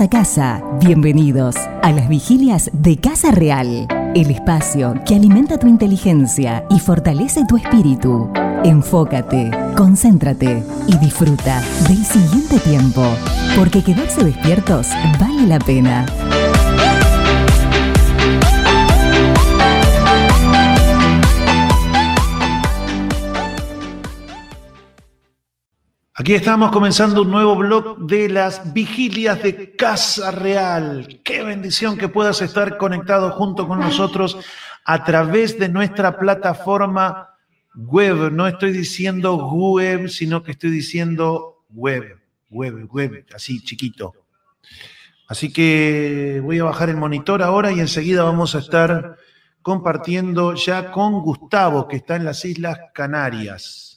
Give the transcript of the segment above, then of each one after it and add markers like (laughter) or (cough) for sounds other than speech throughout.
A casa, bienvenidos a las vigilias de Casa Real, el espacio que alimenta tu inteligencia y fortalece tu espíritu. Enfócate, concéntrate y disfruta del siguiente tiempo, porque quedarse despiertos vale la pena. Aquí estamos comenzando un nuevo blog de las vigilias de Casa Real. Qué bendición que puedas estar conectado junto con nosotros a través de nuestra plataforma web. No estoy diciendo web, sino que estoy diciendo web, web, web, así chiquito. Así que voy a bajar el monitor ahora y enseguida vamos a estar compartiendo ya con Gustavo, que está en las Islas Canarias.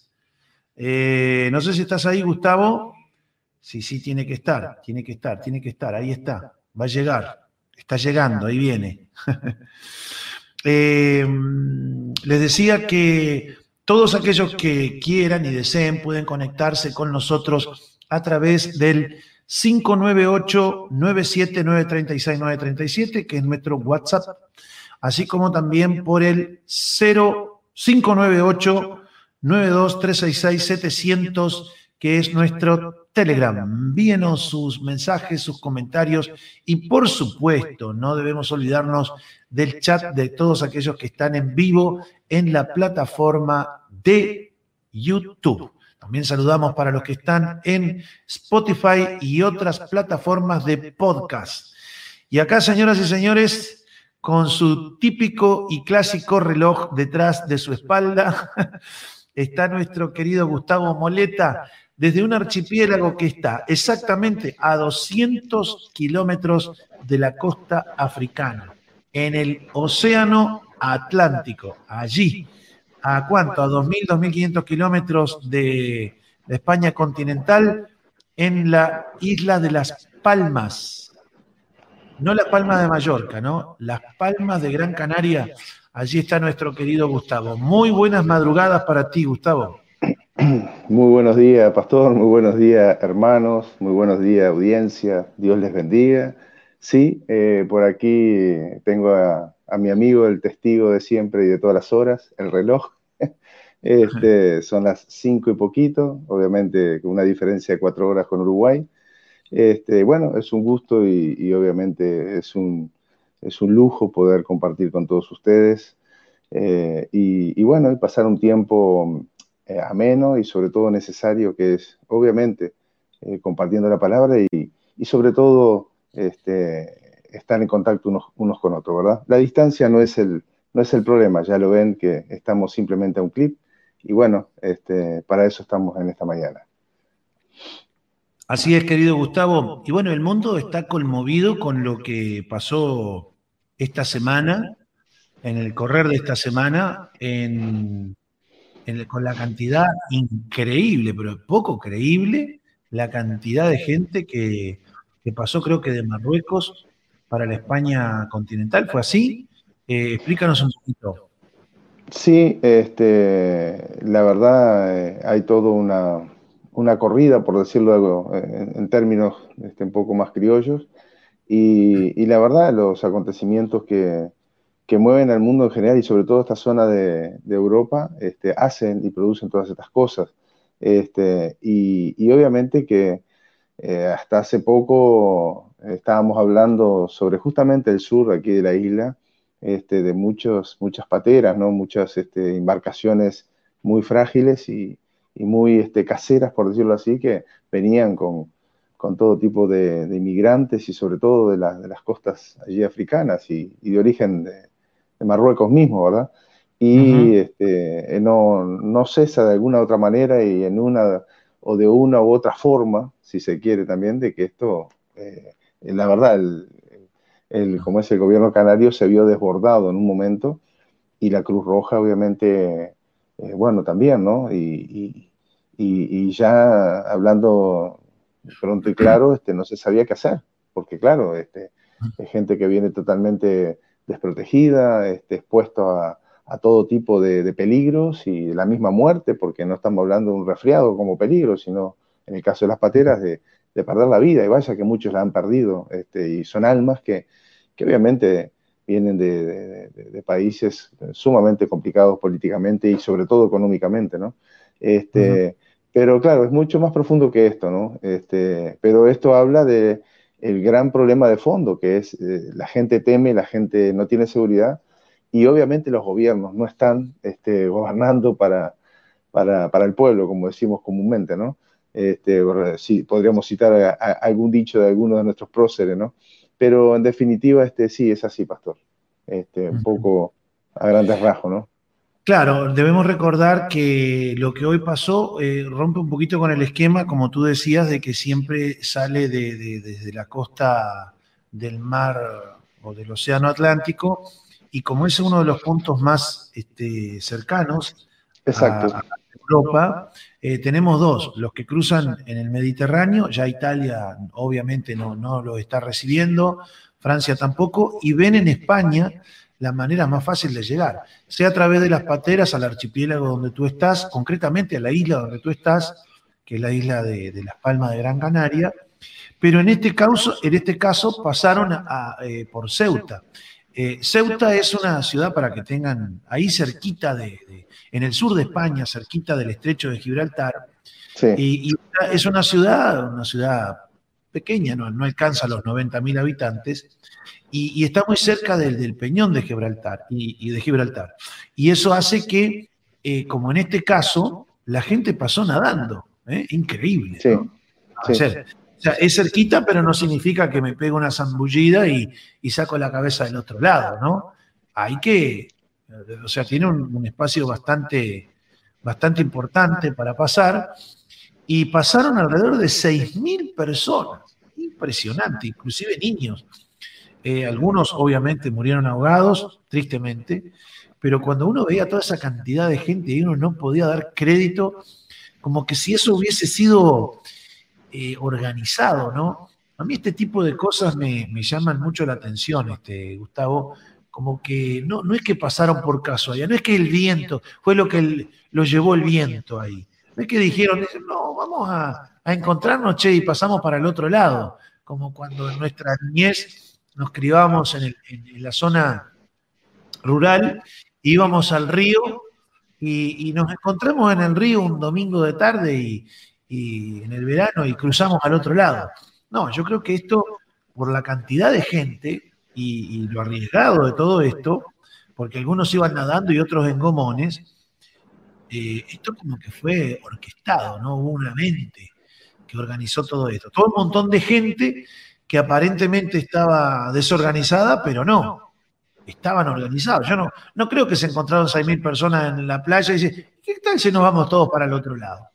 Eh, no sé si estás ahí, Gustavo. Sí, sí, tiene que estar, tiene que estar, tiene que estar. Ahí está, va a llegar. Está llegando, ahí viene. (laughs) Eh, les decía que todos aquellos que quieran y deseen pueden conectarse con nosotros a través del 598-979-36937, que es nuestro WhatsApp, así como también por el 0598 92366-700, que es nuestro Telegram. Envíenos sus mensajes, sus comentarios y por supuesto no debemos olvidarnos del chat de todos aquellos que están en vivo en la plataforma de YouTube. También saludamos para los que están en Spotify y otras plataformas de podcast. Y acá, señoras y señores, con su típico y clásico reloj detrás de su espalda, (laughs) está nuestro querido Gustavo Moleta, desde un archipiélago que está exactamente a 200 kilómetros de la costa africana, en el Océano Atlántico, allí. ¿A cuánto? A 2.000, 2.500 kilómetros de, España continental, en la isla de Las Palmas. No la Palma de Mallorca, ¿no? Las Palmas de Gran Canaria, Allí está nuestro querido Gustavo. Muy buenas madrugadas para ti, Gustavo. (clears throat) Muy buenos días, pastor. Muy buenos días, hermanos. Muy buenos días, audiencia. Dios les bendiga. Sí, eh, por aquí tengo a, mi amigo, el testigo de siempre y de todas las horas, el reloj. (laughs) Este, son las cinco y poquito, obviamente con una diferencia de cuatro horas con Uruguay. Este, bueno, es un gusto y obviamente es un, es un lujo poder compartir con todos ustedes eh, y, bueno, y pasar un tiempo eh, ameno y sobre todo necesario, que es obviamente eh, compartiendo la palabra y, sobre todo este, estar en contacto unos, con otros, ¿verdad? La distancia no es, el, no es el problema, ya lo ven que estamos simplemente a un clip y bueno, este, para eso estamos en esta mañana. Así es, querido Gustavo. Y bueno, el mundo está conmovido con lo que pasó esta semana, en el correr de esta semana, con la cantidad increíble, pero poco creíble, la cantidad de gente que, pasó, creo que de Marruecos para la España continental. ¿Fue así? Eh, explícanos un poquito. Sí, este, la verdad eh, hay toda una, corrida, por decirlo algo, en, en términos este, un poco más criollos, y, la verdad, los acontecimientos que, mueven al mundo en general y sobre todo esta zona de, Europa este, hacen y producen todas estas cosas. Este, y, obviamente que eh, hasta hace poco estábamos hablando sobre justamente el sur aquí de la isla, este, de muchos, muchas pateras, ¿no? muchas embarcaciones muy frágiles y, muy caseras, por decirlo así, que venían con, con todo tipo de, inmigrantes y sobre todo de, de, las costas allí africanas y, de origen de, Marruecos mismo, ¿verdad? Y este, no, no, cesa de alguna otra manera y en una o de una u otra forma, si se quiere también, de que esto, eh, la verdad, el, como es el gobierno canario, se vio desbordado en un momento y la Cruz Roja obviamente, eh, bueno, también, ¿no? y, y ya hablando pronto y claro, este, no se sabía qué hacer, porque claro, este, hay gente que viene totalmente desprotegida, este, expuesto a, todo tipo de, peligros y la misma muerte, porque no estamos hablando de un resfriado como peligro, sino en el caso de las pateras, de, perder la vida, y vaya que muchos la han perdido, este, y son almas que, obviamente vienen de, países sumamente complicados políticamente y sobre todo económicamente, ¿no? Este, Pero claro, es mucho más profundo que esto, ¿no? Este, pero esto habla de el gran problema de fondo, que es eh, la gente teme, la gente no tiene seguridad, y obviamente los gobiernos no están este, gobernando para, para, el pueblo, como decimos comúnmente, ¿no? Este, sí, podríamos citar algún dicho de alguno de nuestros próceres, ¿no? Pero en definitiva, este, sí, es así, pastor. Este, un poco a grandes rasgos, ¿no? Claro, debemos recordar que lo que hoy pasó eh, rompe un poquito con el esquema, como tú decías, de que siempre sale desde la costa del mar o del Océano Atlántico, y como es uno de los puntos más este, cercanos a, Europa, eh, tenemos dos, los que cruzan en el Mediterráneo, ya Italia obviamente no, no lo está recibiendo, Francia tampoco, y ven en España la manera más fácil de llegar, sea a través de las pateras al archipiélago donde tú estás, concretamente a la isla donde tú estás, que es la isla de, Las Palmas de Gran Canaria, pero en este caso, en este caso pasaron a, eh, por Ceuta. Eh, Ceuta es una ciudad para que tengan ahí cerquita de, en el sur de España, cerquita del estrecho de Gibraltar, y, es una ciudad, una ciudad pequeña, no, no alcanza los 90.000 habitantes, y, está muy cerca del, peñón de Gibraltar y, de Gibraltar. Y eso hace que, eh, como en este caso, la gente pasó nadando. ¿eh? Increíble. O sea, es cerquita, pero no significa que me pegue una zambullida y, saco la cabeza del otro lado, ¿no? Hay que, o sea, tiene un, espacio bastante, bastante importante para pasar y pasaron alrededor de 6.000 personas. Impresionante, inclusive niños. Eh, algunos obviamente murieron ahogados, tristemente, pero cuando uno veía toda esa cantidad de gente, uno no podía dar crédito, como que si eso hubiese sido eh, organizado, ¿no? A mí este tipo de cosas me, llaman mucho la atención, este, Gustavo, como que no, no es que pasaron por casualidad, no es que el viento, fue lo que lo llevó el viento ahí. No es que dijeron, no, vamos a, encontrarnos, che, y pasamos para el otro lado, como cuando en nuestra niñez nos criábamos en, la zona rural, íbamos al río y, nos encontramos en el río un domingo de tarde y, en el verano y cruzamos al otro lado. No, yo creo que esto, por la cantidad de gente y, lo arriesgado de todo esto, porque algunos iban nadando y otros en gomones, eh, esto como que fue orquestado, ¿no? Hubo una mente que organizó todo esto. Todo un montón de gente que aparentemente estaba desorganizada, pero no, estaban organizados. Yo no, no creo que se encontraron 6.000 personas en la playa y dicen, ¿qué tal si nos vamos todos para el otro lado?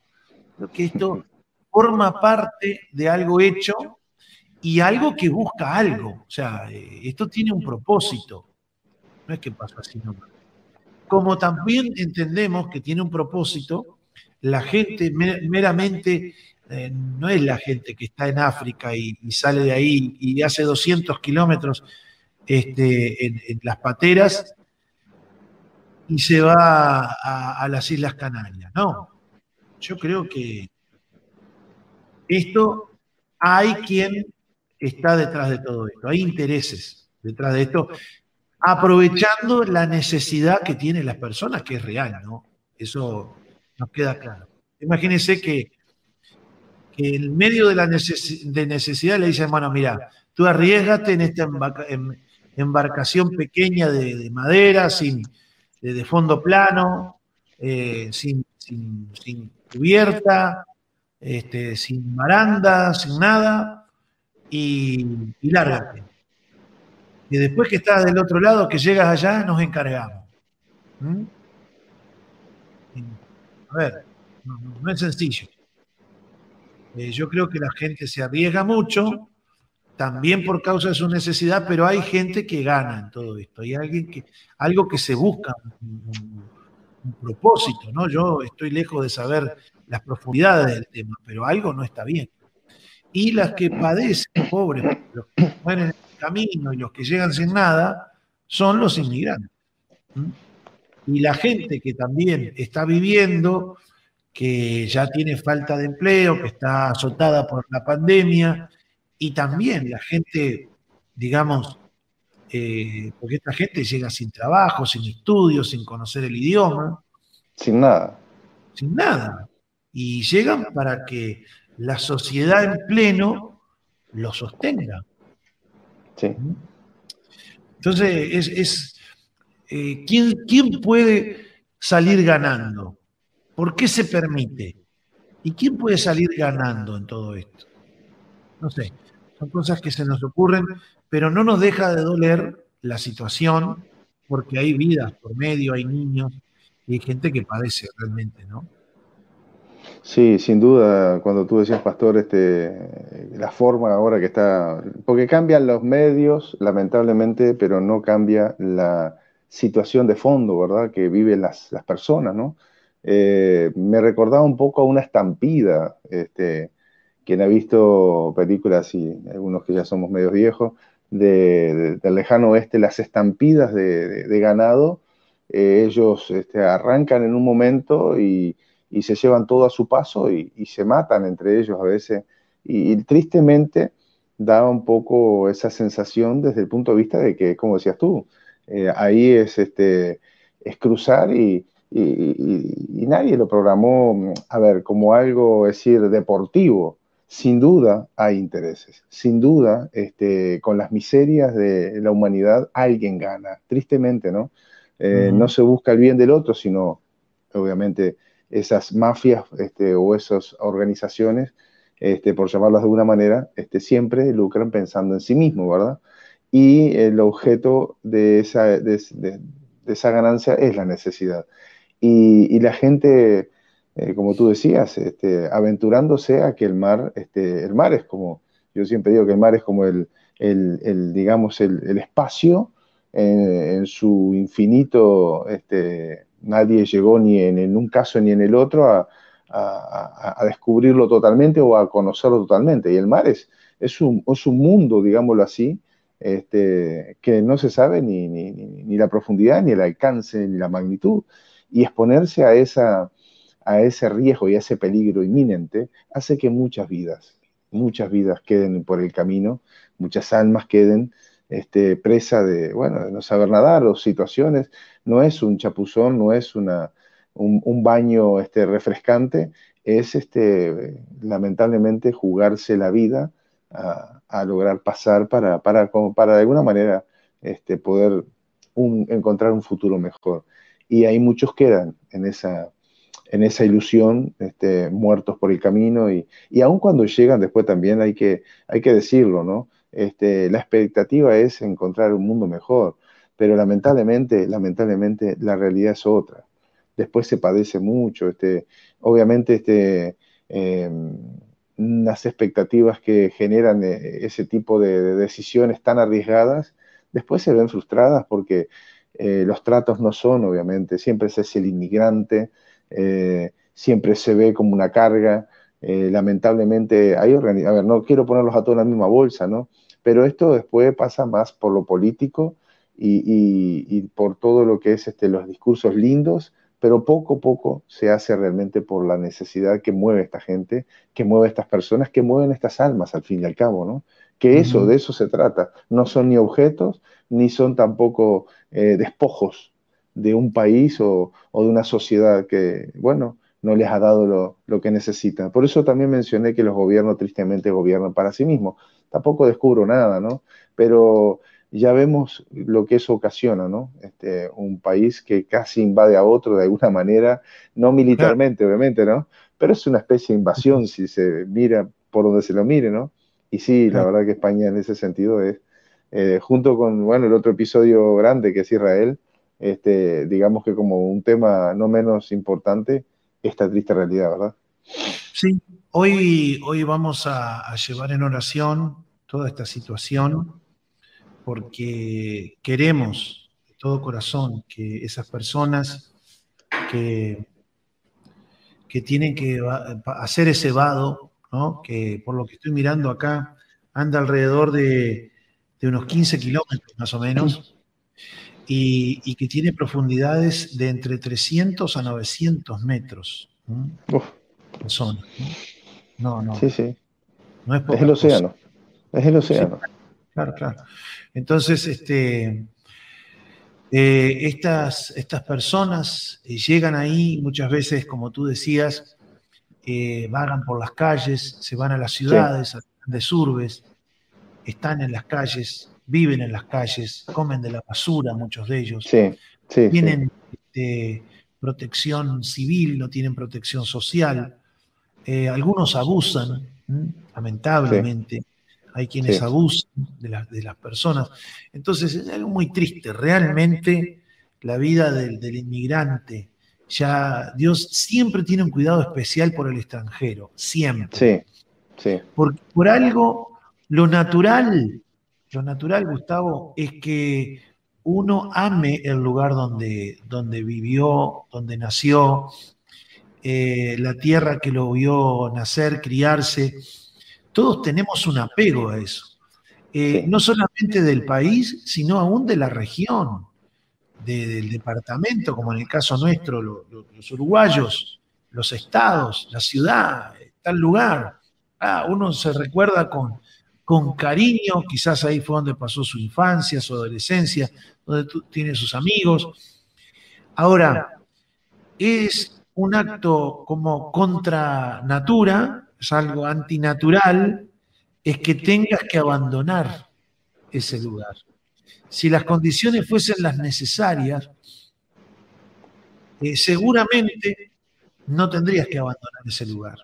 Creo que esto forma parte de algo hecho y algo que busca algo. O sea, eh, esto tiene un propósito. No es que pasa así nomás. Como también entendemos que tiene un propósito, la gente meramente eh, no es la gente que está en África y, sale de ahí y hace 200 kilómetros este, en, las pateras y se va a, las Islas Canarias. No, yo creo que esto hay quien está detrás de todo esto, hay intereses detrás de esto, aprovechando la necesidad que tienen las personas, que es real, ¿no? Eso nos queda claro. Imagínense que que en medio de la necesidad le dicen, bueno, mira, tú arriesgate en esta embarcación pequeña de, madera, sin, de, fondo plano, eh, sin, cubierta, este, sin baranda, sin nada, y, lárgate. Y después que estás del otro lado, que llegas allá, nos encargamos. ¿Mm? A ver, no es sencillo. Eh, yo creo que la gente se arriesga mucho, también por causa de su necesidad, pero hay gente que gana en todo esto. Hay alguien que, algo que se busca, un, propósito, ¿no? Yo estoy lejos de saber las profundidades del tema, pero algo no está bien. Y las que padecen, pobres, los que mueren en camino y los que llegan sin nada, son los inmigrantes. Y la gente que también está viviendo que ya tiene falta de empleo, que está azotada por la pandemia, y también la gente, digamos, eh, porque esta gente llega sin trabajo, sin estudios, sin conocer el idioma. Sin nada. Sin nada. Y llegan para que la sociedad en pleno lo sostenga. Sí. Entonces, es, eh, ¿quién, ¿quién puede salir ganando? ¿Por qué se permite? ¿Y quién puede salir ganando en todo esto? No sé, son cosas que se nos ocurren, pero no nos deja de doler la situación, porque hay vidas por medio, hay niños y hay gente que padece realmente, ¿no? Sí, sin duda, cuando tú decías, Pastor, este, la forma ahora que está, porque cambian los medios, lamentablemente, pero no cambia la situación de fondo, ¿verdad?, que viven las, las personas, ¿no? Eh, me recordaba un poco a una estampida, este, quien ha visto películas y algunos que ya somos medios viejos, de, del lejano oeste, las estampidas de, ganado, eh, ellos este, arrancan en un momento y, se llevan todo a su paso y, se matan entre ellos a veces. Y, tristemente da un poco esa sensación desde el punto de vista de que, como decías tú, eh, ahí es, este, es cruzar y, y, nadie lo programó, a ver, como algo, es decir, deportivo. Sin duda hay intereses, sin duda, este, con las miserias de la humanidad, alguien gana, tristemente, ¿no? Eh, no se busca el bien del otro, sino, obviamente, esas mafias este, o esas organizaciones, este, por llamarlas de alguna manera, este, siempre lucran pensando en sí mismo, ¿verdad? Y el objeto de esa, de esa ganancia es la necesidad. Y, la gente, eh, como tú decías, este, aventurándose a que el mar, este, el mar es como, yo siempre digo que el mar es como el, el, digamos, el, espacio en, su infinito, este, nadie llegó ni en, un caso ni en el otro a, descubrirlo totalmente o a conocerlo totalmente. Y el mar es, es, un, es un mundo, digámoslo así, este, que no se sabe ni, ni, ni, la profundidad, ni el alcance, ni la magnitud y exponerse a, esa, a ese riesgo y a ese peligro inminente hace que muchas vidas, muchas vidas queden por el camino, muchas almas queden este, presa de, bueno, no saber nadar o situaciones. No es un chapuzón, no es una, un, baño este, refrescante, es este, lamentablemente jugarse la vida a, lograr pasar para, para, para de alguna manera este, poder encontrar un futuro mejor y ahí muchos quedan en esa, en esa ilusión, este, muertos por el camino, y, y aun cuando llegan después también hay que, hay que decirlo, ¿no? Este, la expectativa es encontrar un mundo mejor, pero lamentablemente, lamentablemente la realidad es otra. Después se padece mucho, este, obviamente este, em, las expectativas que generan eh, ese tipo de decisiones tan arriesgadas, después se ven frustradas porque eh, los tratos no son, obviamente, siempre es el inmigrante, eh, siempre se ve como una carga. Eh, lamentablemente, hay a ver, no quiero ponerlos a todos en la misma bolsa, ¿no? Pero esto después pasa más por lo político y, por todo lo que es este, los discursos lindos, pero poco a poco se hace realmente por la necesidad que mueve esta gente, que mueve estas personas, que mueven estas almas al fin y al cabo, ¿no? Que eso, de eso se trata. No son ni objetos, ni son tampoco eh, despojos de un país o, de una sociedad que, bueno, no les ha dado lo, que necesitan. Por eso también mencioné que los gobiernos tristemente gobiernan para sí mismos. Tampoco descubro nada, ¿no? Pero ya vemos lo que eso ocasiona, ¿no? Este, un país que casi invade a otro de alguna manera, no militarmente, obviamente, ¿no? Pero es una especie de invasión si se mira por donde se lo mire, ¿no? Y sí, la verdad que España en ese sentido es, eh, junto con, bueno, el otro episodio grande que es Israel, este, digamos que como un tema no menos importante, esta triste realidad, ¿verdad? Sí, hoy, hoy vamos a, llevar en oración toda esta situación porque queremos de todo corazón que esas personas que, que tienen que hacer ese vado, ¿no? que por lo que estoy mirando acá anda alrededor de de unos 15 kilómetros más o menos, y, que tiene profundidades de entre 300 a 900 metros. Personas. ¿no? no, Sí, sí. No es, es el océano. Es el océano. claro, claro. Entonces, este, eh, estas, estas personas eh, llegan ahí muchas veces, como tú decías, eh, vagan por las calles, se van a las ciudades, a las grandes urbes, están en las calles, viven en las calles, comen de la basura, muchos de ellos. tienen este, protección civil, no tienen protección social. algunos abusan, lamentablemente hay quienes abusan de, de, las personas. Entonces es algo muy triste, realmente la vida del, inmigrante, ya Dios siempre tiene un cuidado especial por el extranjero, siempre. Sí, sí. Porque por algo, lo natural, lo natural, Gustavo, es que uno ame el lugar donde, donde vivió, donde nació, eh, la tierra que lo vio nacer, criarse todos tenemos un apego a eso. Eh, no solamente del país, sino aún de la región, del departamento, como en el caso nuestro, los uruguayos, los estados, la ciudad, tal lugar. Ah, uno se recuerda con, con cariño, quizás ahí fue donde pasó su infancia, su adolescencia, donde tiene sus amigos. Ahora, es un acto como contra natura, es algo antinatural, es que tengas que abandonar ese lugar. Si las condiciones fuesen las necesarias, eh, seguramente no tendrías que abandonar ese lugar.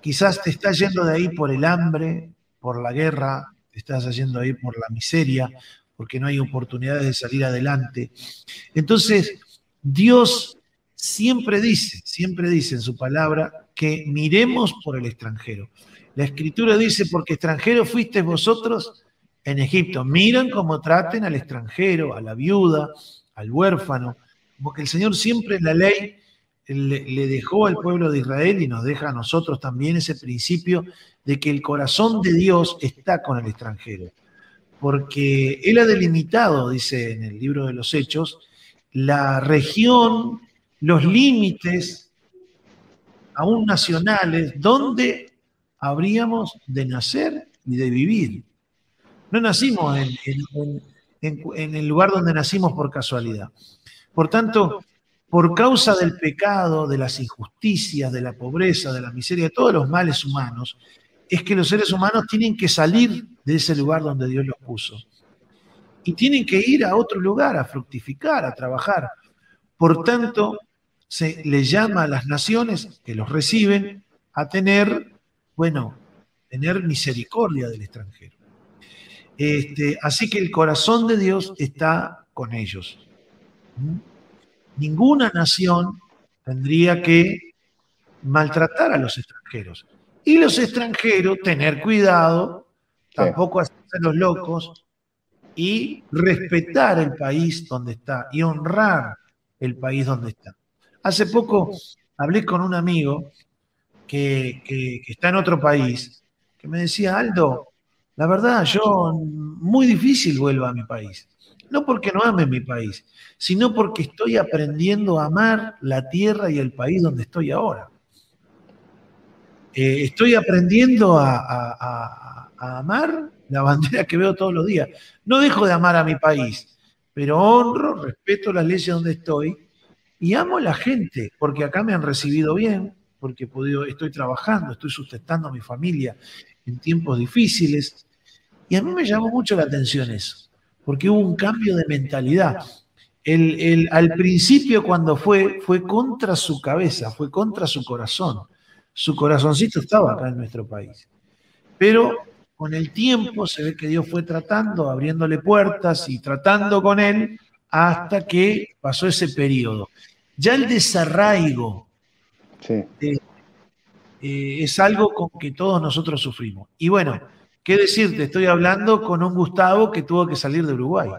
Quizás te estás yendo de ahí por el hambre, por la guerra, estás yendo ahí por la miseria, porque no hay oportunidades de salir adelante. Entonces, Dios siempre dice, siempre dice en su palabra que miremos por el extranjero. La escritura dice, porque extranjero fuisteis vosotros en Egipto. Miran cómo traten al extranjero, a la viuda, al huérfano, como que el Señor siempre en la ley le, dejó al pueblo de Israel y nos deja a nosotros también ese principio de que el corazón de Dios está con el extranjero. Porque Él ha delimitado, dice en el libro de los Hechos, la región, los límites aún nacionales, donde habríamos de nacer y de vivir. No nacimos en, el lugar donde nacimos por casualidad. Por tanto, por causa del pecado, de las injusticias, de la pobreza, de la miseria, de todos los males humanos, es que los seres humanos tienen que salir de ese lugar donde Dios los puso. Y tienen que ir a otro lugar a fructificar, a trabajar. Por tanto, se le llama a las naciones que los reciben a tener, bueno, tener misericordia del extranjero. Este, así que el corazón de Dios está con ellos. ¿Mm? Ninguna nación tendría que maltratar a los extranjeros. Y los extranjeros tener cuidado, tampoco hacerse los locos y respetar el país donde está y honrar el país donde está. Hace poco hablé con un amigo que, está en otro país, que me decía, Aldo, la verdad, yo muy difícil vuelvo a mi país. No porque no ame mi país, sino porque estoy aprendiendo a amar la tierra y el país donde estoy ahora. Eh, estoy aprendiendo a, amar la bandera que veo todos los días. No dejo de amar a mi país, pero honro, respeto las leyes donde estoy y amo a la gente, porque acá me han recibido bien, porque estoy trabajando, estoy sustentando a mi familia en tiempos difíciles. Y a mí me llamó mucho la atención eso, porque hubo un cambio de mentalidad. Al principio cuando fue, fue contra su cabeza, fue contra su corazón. Su corazoncito estaba acá en nuestro país. Pero con el tiempo se ve que Dios fue tratando, abriéndole puertas y tratando con él hasta que pasó ese periodo. Ya el desarraigo eh, eh, es algo con que todos nosotros sufrimos. Y bueno, ¿qué decirte? Estoy hablando con un Gustavo que tuvo que salir de Uruguay.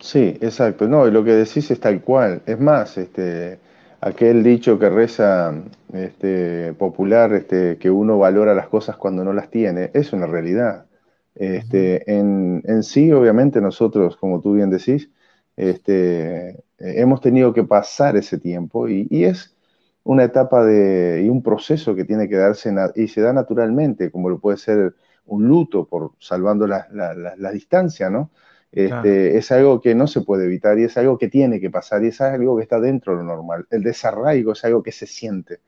Sí, exacto. No, lo que decís es tal cual. Es más, este, aquel dicho que reza este, popular, este, que uno valora las cosas cuando no las tiene, es una realidad. Este, en, en, sí, obviamente, nosotros, como tú bien decís, este, hemos tenido que pasar ese tiempo y, es, una etapa de, y un proceso que tiene que darse y se da naturalmente, como lo puede ser un luto por salvando la, distancia, ¿no? Este, es algo que no se puede evitar y es algo que tiene que pasar y es algo que está dentro de lo normal. El desarraigo es algo que se siente.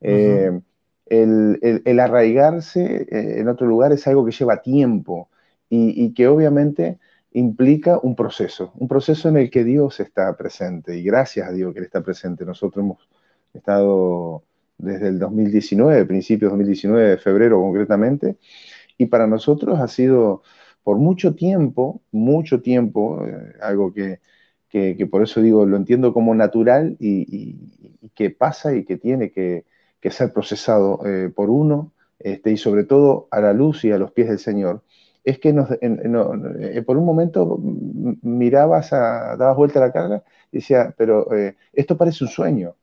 Eh, el, arraigarse eh, en otro lugar es algo que lleva tiempo y, que obviamente implica un proceso, un proceso en el que Dios está presente y gracias a Dios que Él está presente. Nosotros hemos estado desde el 2019, principios de 2019, febrero concretamente, y para nosotros ha sido por mucho tiempo, mucho tiempo, eh, algo que, por eso digo, lo entiendo como natural y, que pasa y que tiene que, ser procesado eh, por uno, este, y sobre todo a la luz y a los pies del Señor, es que nos, eh, por un momento mirabas, a, dabas vuelta a la cara y decía, pero esto parece un sueño.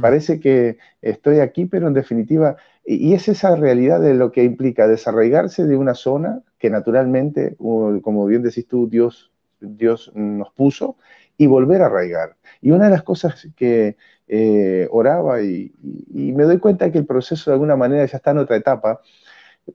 Parece que estoy aquí, pero en definitiva y es esa realidad de lo que implica desarraigarse de una zona que naturalmente, como bien decís tú, Dios, Dios nos puso, y volver a arraigar. Y una de las cosas que eh, oraba y, me doy cuenta que el proceso de alguna manera ya está en otra etapa,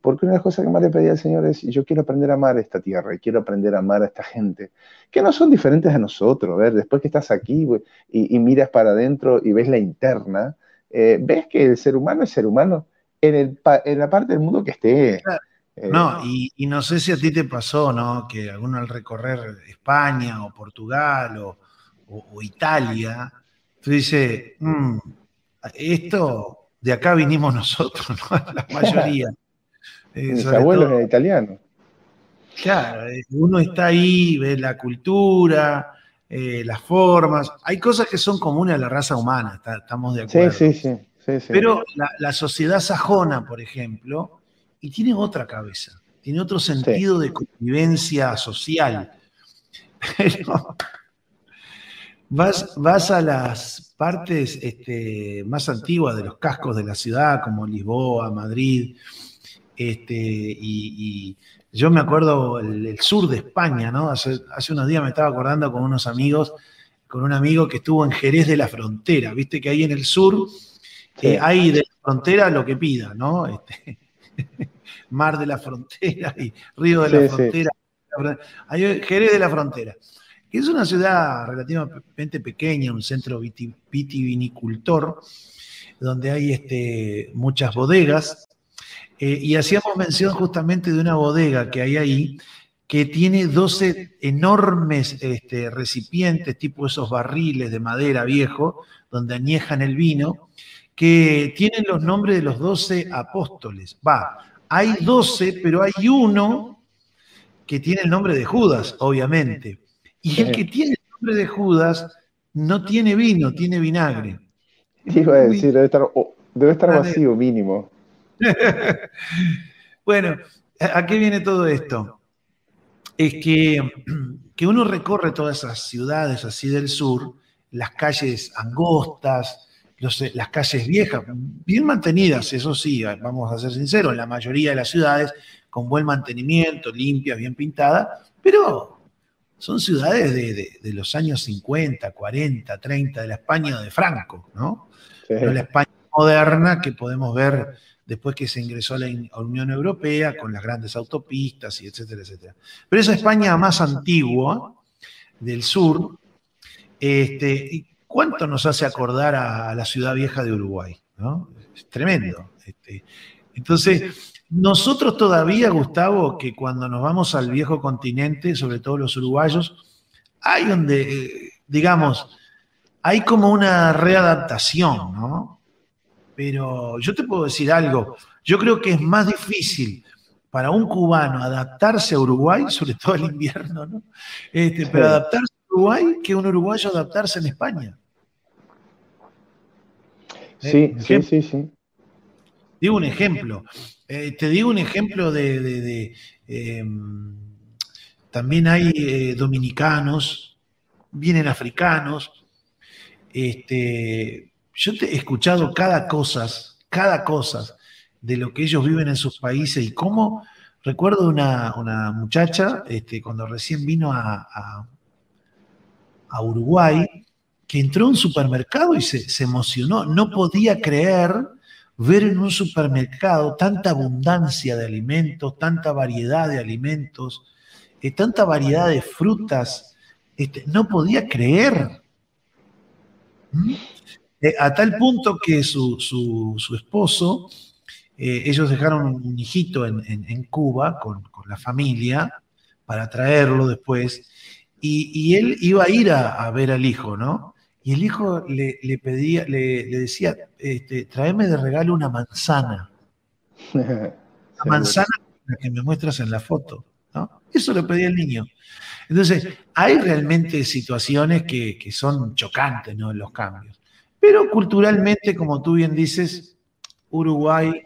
porque una de las cosas que más le pedía al Señor es, yo quiero aprender a amar esta tierra y quiero aprender a amar a esta gente, que no son diferentes a nosotros. Ver, después que estás aquí y, miras para adentro y ves la interna, eh, ves que el ser humano es ser humano en, el, en la parte del mundo que esté. Eh, no, y, no sé si a ti te pasó, ¿no? Que alguno al recorrer España o Portugal o, Italia, tú dices, mm, esto de acá vinimos nosotros, (laughs) ¿no? La (laughs) mayoría. Eh, Mis abuelos eran italianos. Claro, eh, uno está ahí, ve la cultura, las formas. Hay cosas que son comunes a la raza humana, estamos de acuerdo. Sí, sí, sí. Pero la, sociedad sajona, por ejemplo, y tiene otra cabeza, tiene otro sentido de convivencia social. vas, vas a las partes este, más antiguas de los cascos de la ciudad, como Lisboa, Madrid, este, y, yo me acuerdo el, sur de España, ¿no? Hace, hace, unos días me estaba acordando con unos amigos, con un amigo que estuvo en Jerez de la Frontera, viste que ahí en el sur hay de la frontera lo que pida, ¿no? Este, (laughs) mar de la frontera y río de la frontera. Hay Jerez de la frontera, que es una ciudad relativamente pequeña, un centro vitivinicultor, donde hay este, muchas bodegas. Eh, y hacíamos mención justamente de una bodega que hay ahí, que tiene 12 enormes este, recipientes, tipo esos barriles de madera viejo, donde añejan el vino, que tienen los nombres de los doce apóstoles. Va, hay doce, pero hay uno que tiene el nombre de Judas, obviamente. Y el que tiene el nombre de Judas no tiene vino, tiene vinagre. (laughs) Iba a decir, debe estar, debe estar vacío mínimo. (laughs) bueno, ¿a qué viene todo esto? Es que, (clears throat) que uno recorre todas esas ciudades así del sur, las calles angostas, las calles viejas, bien mantenidas, eso sí, vamos a ser sinceros, la mayoría de las ciudades, con buen mantenimiento, limpias, bien pintadas, pero son ciudades de, los años 50, 40, 30, de la España de Franco, ¿no? la España moderna que podemos ver después que se ingresó a la Unión Europea con las grandes autopistas y etcétera, etcétera. Pero esa España más antigua del sur, este, ¿cuánto nos hace acordar a, la ciudad vieja de Uruguay? Es tremendo. Este. entonces, nosotros todavía, Gustavo, que cuando nos vamos al viejo continente, sobre todo los uruguayos, hay donde, digamos, hay como una readaptación, ¿no? Pero yo te puedo decir algo, yo creo que es más difícil para un cubano adaptarse a Uruguay, sobre todo el invierno, ¿no? Este, pero adaptarse a Uruguay que un uruguayo adaptarse en España. Sí, sí, sí, sí. Digo un ejemplo. Eh, te digo un ejemplo de. Em, también hay eh, dominicanos, vienen africanos. Este, yo te he escuchado cada cosa, cada cosa de lo que ellos viven en sus países y cómo. Recuerdo una, una muchacha, este, cuando recién vino a, a Uruguay, que entró a un supermercado y se, emocionó. No podía creer ver en un supermercado tanta abundancia de alimentos, tanta variedad de alimentos, eh, tanta variedad de frutas. Este, no podía creer. ¿Mm? Eh, a tal punto que su, esposo, eh, ellos dejaron un hijito en, Cuba con, la familia para traerlo después, y, él iba a ir a ver al hijo, ¿no? Y el hijo le, pedía, le, decía, este, tráeme de regalo una manzana. (laughs) La manzana que me muestras en la foto. ¿no? Eso le pedía el niño. Entonces, hay realmente situaciones que, son chocantes ¿no? los cambios. Pero culturalmente, como tú bien dices, Uruguay,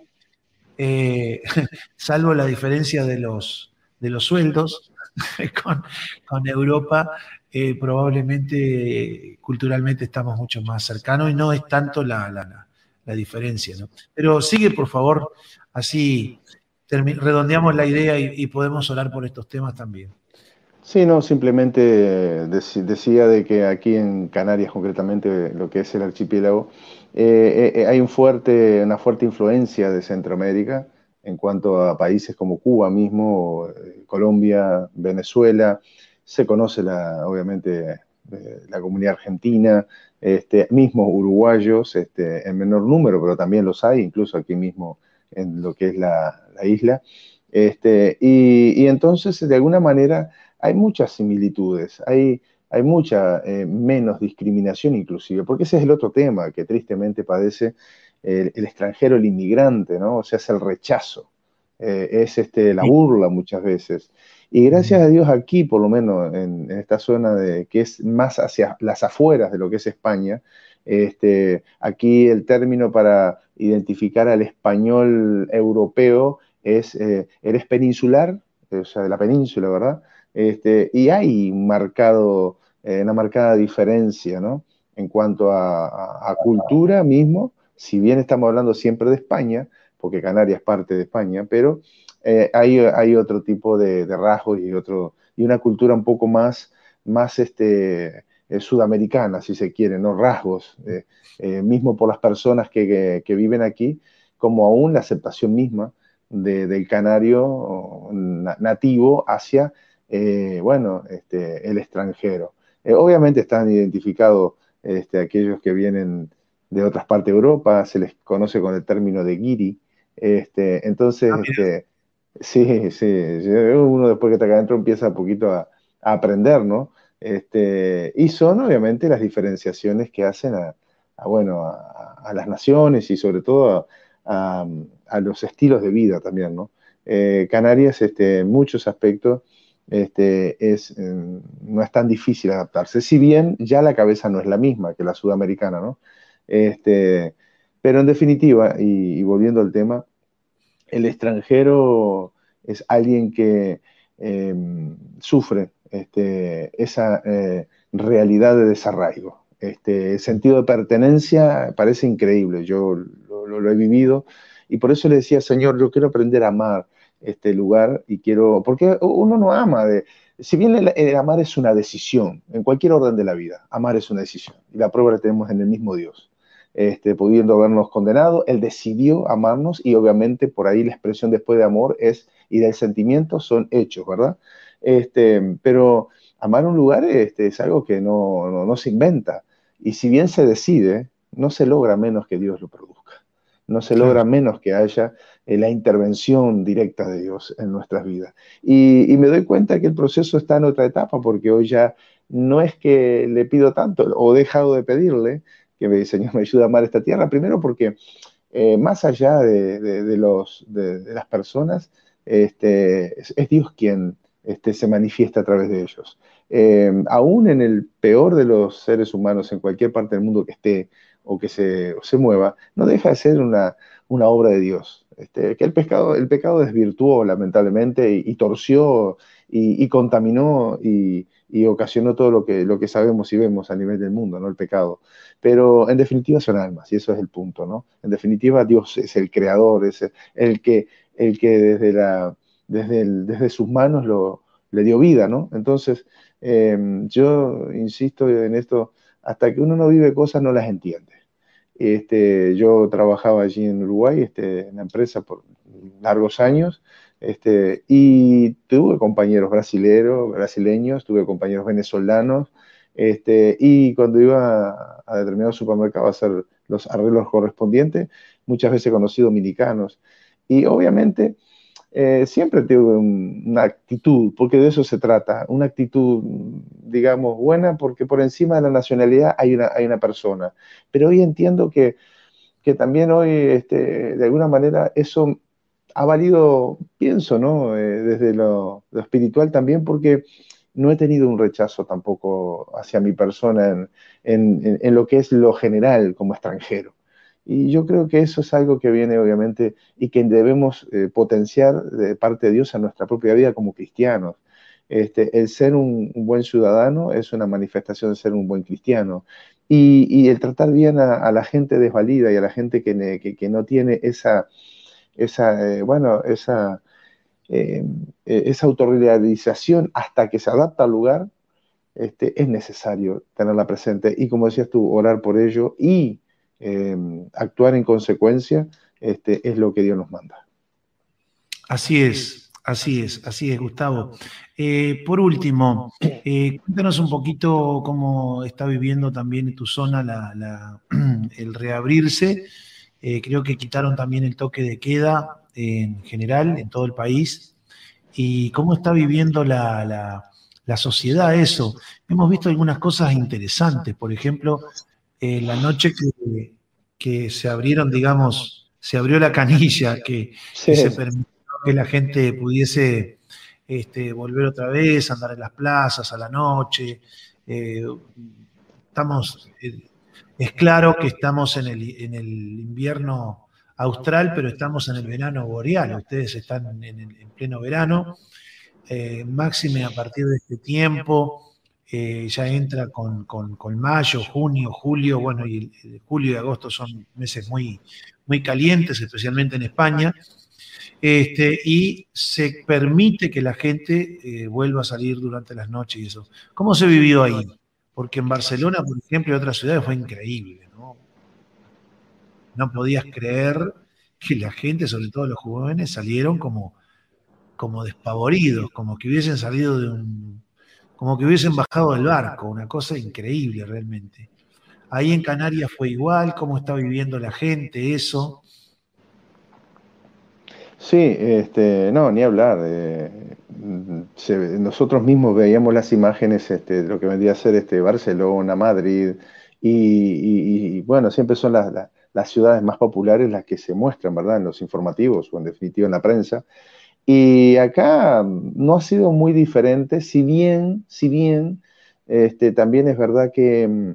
eh, (laughs) salvo la diferencia de los, de los sueldos (laughs) con, con Europa, eh, probablemente culturalmente estamos mucho más cercanos y no es tanto la, la, diferencia. ¿no? Pero sigue, por favor, así redondeamos la idea y, podemos hablar por estos temas también. Sí, no, simplemente decía de que aquí en Canarias, concretamente lo que es el archipiélago, eh, eh, hay un fuerte, una fuerte influencia de Centroamérica en cuanto a países como Cuba mismo, Colombia, Venezuela, se conoce la, obviamente la comunidad argentina, este, mismos uruguayos este, en menor número, pero también los hay, incluso aquí mismo en lo que es la, isla. Este, y, entonces, de alguna manera, hay muchas similitudes, hay, hay mucha eh, menos discriminación inclusive, porque ese es el otro tema que tristemente padece el, extranjero, el inmigrante, ¿no? O sea, es el rechazo, eh, es este, la burla muchas veces. Y gracias a Dios aquí, por lo menos en, esta zona de, que es más hacia las afueras de lo que es España, este, aquí el término para identificar al español europeo es, eh, eres peninsular, o sea, de la península, ¿verdad? Este, y hay marcado, eh, una marcada diferencia, ¿no? En cuanto a, cultura mismo, si bien estamos hablando siempre de España, porque Canarias es parte de España, pero eh, hay, otro tipo de, rasgos y, otro, y una cultura un poco más, más este, eh, sudamericana, si se quiere, ¿no? Rasgos, eh, mismo por las personas que, viven aquí, como aún la aceptación misma del canario nativo hacia, bueno, este, el extranjero. obviamente están identificados este, aquellos que vienen de otras partes de Europa, se les conoce con el término de guiri, este, entonces, ah, este, Sí, sí, uno después que está acá adentro empieza un poquito a, aprender, ¿no? Este, y son obviamente las diferenciaciones que hacen a, bueno, a, las naciones y sobre todo a, los estilos de vida también, ¿no? Eh, Canarias, este, en muchos aspectos, este, es, mm, no es tan difícil adaptarse, si bien ya la cabeza no es la misma que la sudamericana, ¿no? Este, pero en definitiva, y volviendo al tema, el extranjero es alguien que em, sufre este, esa eh, realidad de desarraigo. Este sentido de pertenencia parece increíble, yo lo, he vivido y por eso le decía, Señor, yo quiero aprender a amar este lugar y quiero, porque uno no ama, de, si bien el, amar es una decisión, en cualquier orden de la vida, amar es una decisión y la prueba la tenemos en el mismo Dios este, pudiendo habernos condenado, Él decidió amarnos y obviamente por ahí la expresión después de amor es y del sentimiento son hechos, ¿verdad? Este, pero amar un lugar este, es algo que no, no, se inventa y si bien se decide, no se logra menos que Dios lo produzca. No se logra menos que haya eh, la intervención directa de Dios en nuestras vidas. Y, y, me doy cuenta que el proceso está en otra etapa, porque hoy ya no es que le pido tanto o he dejado de pedirle, que me, Señor me ayuda a amar esta tierra, primero porque eh, más allá de, los, de, las personas, este, es, Dios quien este, se manifiesta a través de ellos. Eh, aún en el peor de los seres humanos, en cualquier parte del mundo que esté o que se, se mueva, no deja de ser una, una obra de Dios. Este, que el, pecado, el pecado desvirtuó lamentablemente y, torció y, contaminó ocasionó todo lo que, lo que sabemos y vemos a nivel del mundo, ¿no? El pecado. Pero en definitiva son almas y eso es el punto, ¿no? En definitiva Dios es el creador, es el que, el que desde, la, desde, desde sus manos lo, le dio vida, ¿no? Entonces, em, yo insisto en esto hasta que uno no vive cosas no las entiende. Este, yo trabajaba allí en Uruguay, este, en la empresa por largos años, este, y tuve compañeros brasileros, brasileños, tuve compañeros venezolanos, este, y cuando iba a determinados supermercados a hacer los arreglos correspondientes, muchas veces conocí dominicanos. Y obviamente eh, siempre tuve una actitud, porque de eso se trata, una actitud, digamos, buena, porque por encima de la nacionalidad hay una, hay una persona. Pero hoy entiendo que, que también hoy, este, de alguna manera, eso ha valido, pienso, ¿no? Eh, desde lo, espiritual también, porque no he tenido un rechazo tampoco hacia mi persona en, lo que es lo general como extranjero. Y yo creo que eso es algo que viene obviamente y que debemos eh, potenciar de parte de Dios a nuestra propia vida como cristianos. Este, el ser un, buen ciudadano es una manifestación de ser un buen cristiano. Y, el tratar bien a, la gente desvalida y a la gente que, no tiene esa, esa eh, bueno, esa, eh, esa autorrealización hasta que se adapta al lugar, este, es necesario tenerla presente. Y como decías tú, orar por ello y Em, actuar en consecuencia, este, es lo que Dios nos manda. Así es, así es, así es, Gustavo. Eh, por último, eh, cuéntanos un poquito cómo está viviendo también en tu zona (clears throat) el reabrirse. Eh, creo que quitaron también el toque de queda en general, en todo el país. ¿Y cómo está viviendo la, la sociedad eso? Hemos visto algunas cosas interesantes, por ejemplo, eh, la noche que, se abrieron, digamos, se abrió la canilla, que, se permitió que la gente pudiese este, volver otra vez, andar en las plazas a la noche. Eh, estamos, eh, es claro que estamos en el, invierno austral, pero estamos en el verano boreal. Ustedes están en, en pleno verano. máxime a partir de este tiempo ya entra con, mayo, junio, julio, bueno, y julio y agosto son meses muy, muy calientes, especialmente en España, este, y se permite que la gente eh, vuelva a salir durante las noches y eso. ¿Cómo se vivió ahí? Porque en Barcelona, por ejemplo, y otras ciudades fue increíble, ¿no? No podías creer que la gente, sobre todo los jóvenes, salieron como, como despavoridos, como que hubiesen salido de un como que hubiesen bajado del barco, una cosa increíble realmente. Ahí en Canarias fue igual, cómo está viviendo la gente eso. Sí, este, no, ni hablar. nosotros mismos veíamos las imágenes este, de lo que vendría a ser este, Barcelona, Madrid, y, bueno, siempre son las, las, ciudades más populares las que se muestran, ¿verdad? En los informativos o en definitiva en la prensa. Y acá no ha sido muy diferente, si bien, si bien, este, también es verdad que mm,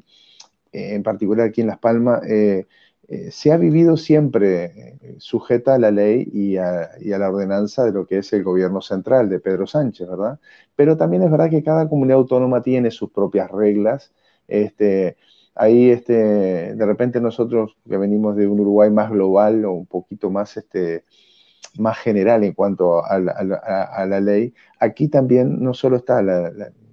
en particular aquí en Las Palmas eh, eh, se ha vivido siempre eh, sujeta a la ley y a, la ordenanza de lo que es el gobierno central de Pedro Sánchez, ¿verdad? Pero también es verdad que cada comunidad autónoma tiene sus propias reglas. Este, ahí, este, de repente nosotros que venimos de un Uruguay más global o un poquito más, este, más general en cuanto a la, ley, aquí también no solo está,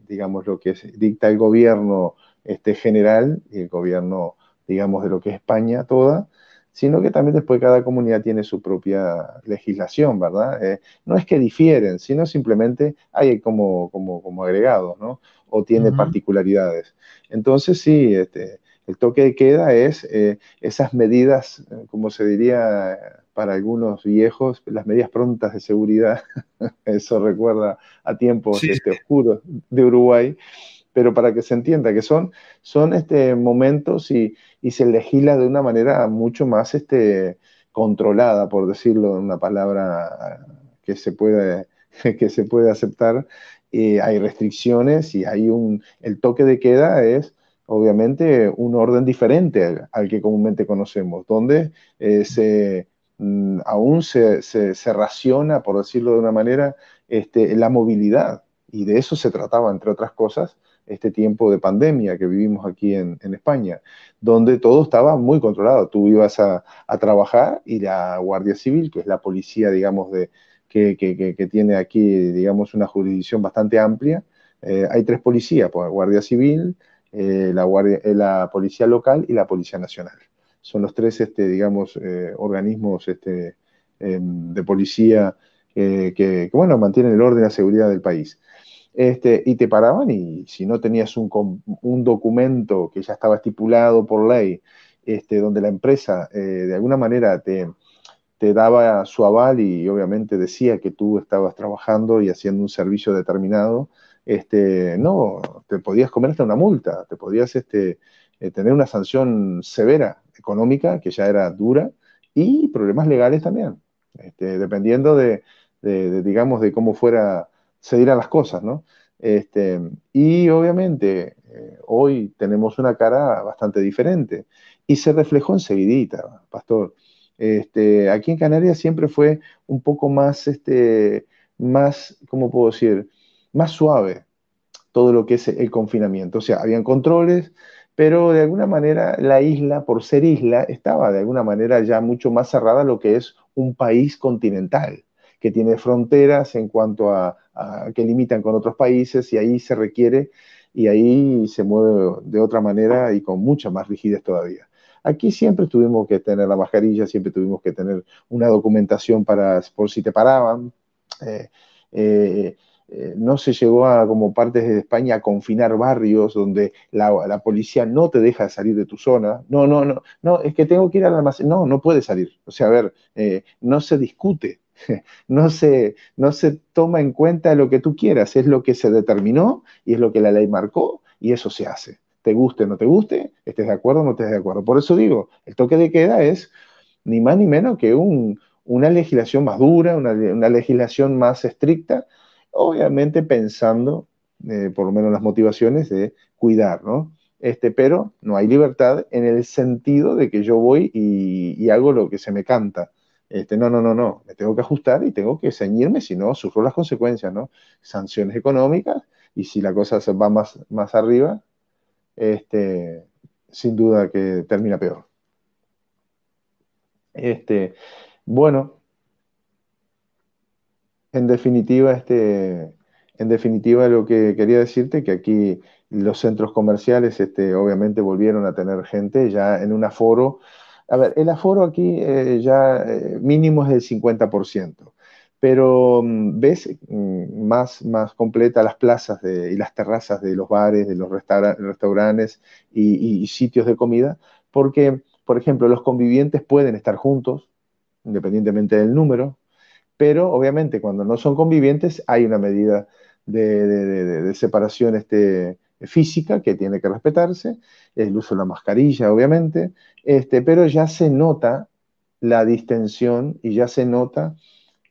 digamos, lo que dicta el gobierno este, general y el gobierno, digamos, de lo que es España toda, sino que también después cada comunidad tiene su propia legislación, ¿verdad? Eh, no es que difieren, sino simplemente hay como, como, como agregados, ¿no? O tiene particularidades. Entonces, sí, este, el toque de queda es eh, esas medidas, como se diría para algunos viejos, las medidas prontas de seguridad. (laughs) Eso recuerda a tiempos este, oscuros de Uruguay. Pero para que se entienda que son, son este, momentos y, se legisla de una manera mucho más este, controlada, por decirlo en una palabra que se puede, (laughs) que se puede aceptar. hay restricciones y hay un, el toque de queda es obviamente un orden diferente al, que comúnmente conocemos, donde eh, se, mm, aún se, raciona, por decirlo de una manera, este, la movilidad. Y de eso se trataba, entre otras cosas, este tiempo de pandemia que vivimos aquí en, España, donde todo estaba muy controlado. Tú ibas a, trabajar y la Guardia Civil, que es la policía, digamos, de, que, que tiene aquí, digamos, una jurisdicción bastante amplia, eh, hay tres policías, pues, Guardia Civil, la, guardia, la Policía Local y la Policía Nacional. Son los tres, este, digamos, organismos este, em, de policía que, bueno, mantienen el orden y la seguridad del país. Este, y te paraban y si no tenías un, un documento que ya estaba estipulado por ley, este, donde la empresa eh, de alguna manera te, daba su aval y obviamente decía que tú estabas trabajando y haciendo un servicio determinado, este, no, te podías comer hasta una multa, te podías este, eh, tener una sanción severa económica, que ya era dura, y problemas legales también, este, dependiendo de, de, digamos, de cómo fuera, se dieran las cosas, ¿no? Este, y obviamente eh, hoy tenemos una cara bastante diferente y se reflejó enseguidita, pastor. Este, aquí en Canarias siempre fue un poco más, este, más, ¿cómo puedo decir? Más suave todo lo que es el confinamiento. O sea, habían controles, pero de alguna manera la isla, por ser isla, estaba de alguna manera ya mucho más cerrada a lo que es un país continental que tiene fronteras en cuanto a, que limitan con otros países y ahí se requiere y ahí se mueve de otra manera y con mucha más rigidez todavía. Aquí siempre tuvimos que tener la mascarilla, siempre tuvimos que tener una documentación para por si te paraban. Eh, eh, eh, no se llegó a, como partes de España, a confinar barrios donde la, policía no te deja salir de tu zona. No, no, no, no, es que tengo que ir al almacén. No, no puede salir. O sea, a ver, no se discute (laughs) no se, no se toma en cuenta lo que tú quieras, es lo que se determinó y es lo que la ley marcó y eso se hace. Te guste o no te guste, estés de acuerdo o no estés de acuerdo. Por eso digo, el toque de queda es ni más ni menos que una legislación más dura, una, legislación más estricta, obviamente pensando, eh, por lo menos las motivaciones de cuidar, ¿no? Este, pero no hay libertad en el sentido de que yo voy y hago lo que se me canta. Este, no, no, no, no, me tengo que ajustar y tengo que ceñirme, si no, sufro las consecuencias, ¿no? Sanciones económicas y si la cosa se va más, más arriba, este, sin duda que termina peor. Este, bueno, en definitiva, en definitiva, lo que quería decirte que aquí los centros comerciales, obviamente volvieron a tener gente ya en un aforo a ver, el aforo aquí eh, ya eh, mínimo es del 50%, pero mm, ves mm, más, más completa las plazas y las terrazas de los bares, de los restaurantes y, sitios de comida, porque, por ejemplo, los convivientes pueden estar juntos, independientemente del número, pero obviamente cuando no son convivientes hay una medida de, de separación este, física que tiene que respetarse, el uso de la mascarilla, obviamente, este, pero ya se nota la distensión y ya se nota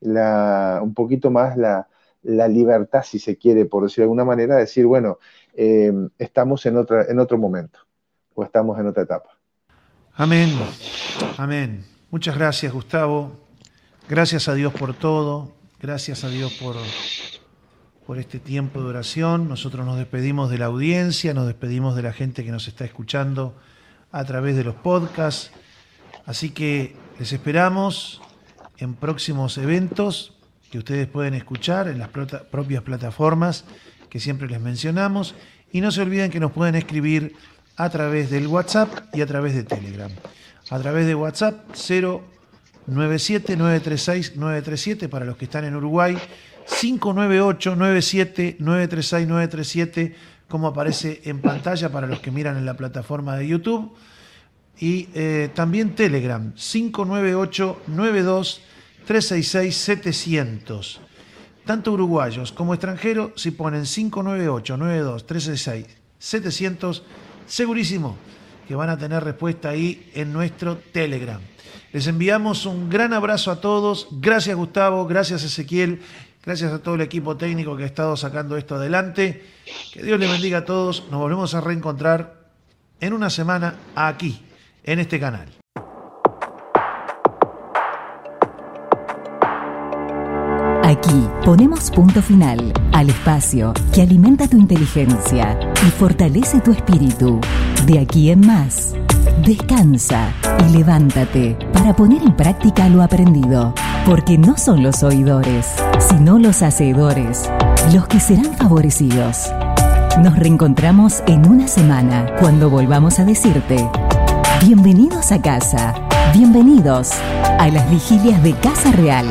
la, un poquito más la, libertad, si se quiere, por decir de alguna manera, decir, bueno, em, estamos en, otra, en otro momento o estamos en otra etapa. Amén, amén. Muchas gracias, Gustavo. Gracias a Dios por todo. Gracias a Dios por, por este tiempo de oración. Nosotros nos despedimos de la audiencia, nos despedimos de la gente que nos está escuchando a través de los podcasts. Así que les esperamos en próximos eventos que ustedes pueden escuchar en las propias plataformas que siempre les mencionamos. Y no se olviden que nos pueden escribir a través del WhatsApp y a través de Telegram. A través de WhatsApp 097 936 937 para los que están en Uruguay 598-97-936-937, como aparece en pantalla para los que miran en la plataforma de YouTube. Y eh, también Telegram, 598-92-366-700. Tanto uruguayos como extranjeros, si ponen 598-92-366-700, segurísimo que van a tener respuesta ahí en nuestro Telegram. Les enviamos un gran abrazo a todos. Gracias Gustavo, gracias Ezequiel Gracias a todo el equipo técnico que ha estado sacando esto adelante. Que Dios les bendiga a todos. Nos volvemos a reencontrar en una semana aquí, en este canal. Aquí ponemos punto final al espacio que alimenta tu inteligencia y fortalece tu espíritu. De aquí en más, descansa y levántate para poner en práctica lo aprendido. Porque no son los oidores, sino los hacedores, los que serán favorecidos. Nos reencontramos en una semana cuando volvamos a decirte, bienvenidos a casa, bienvenidos a las vigilias de Casa Real.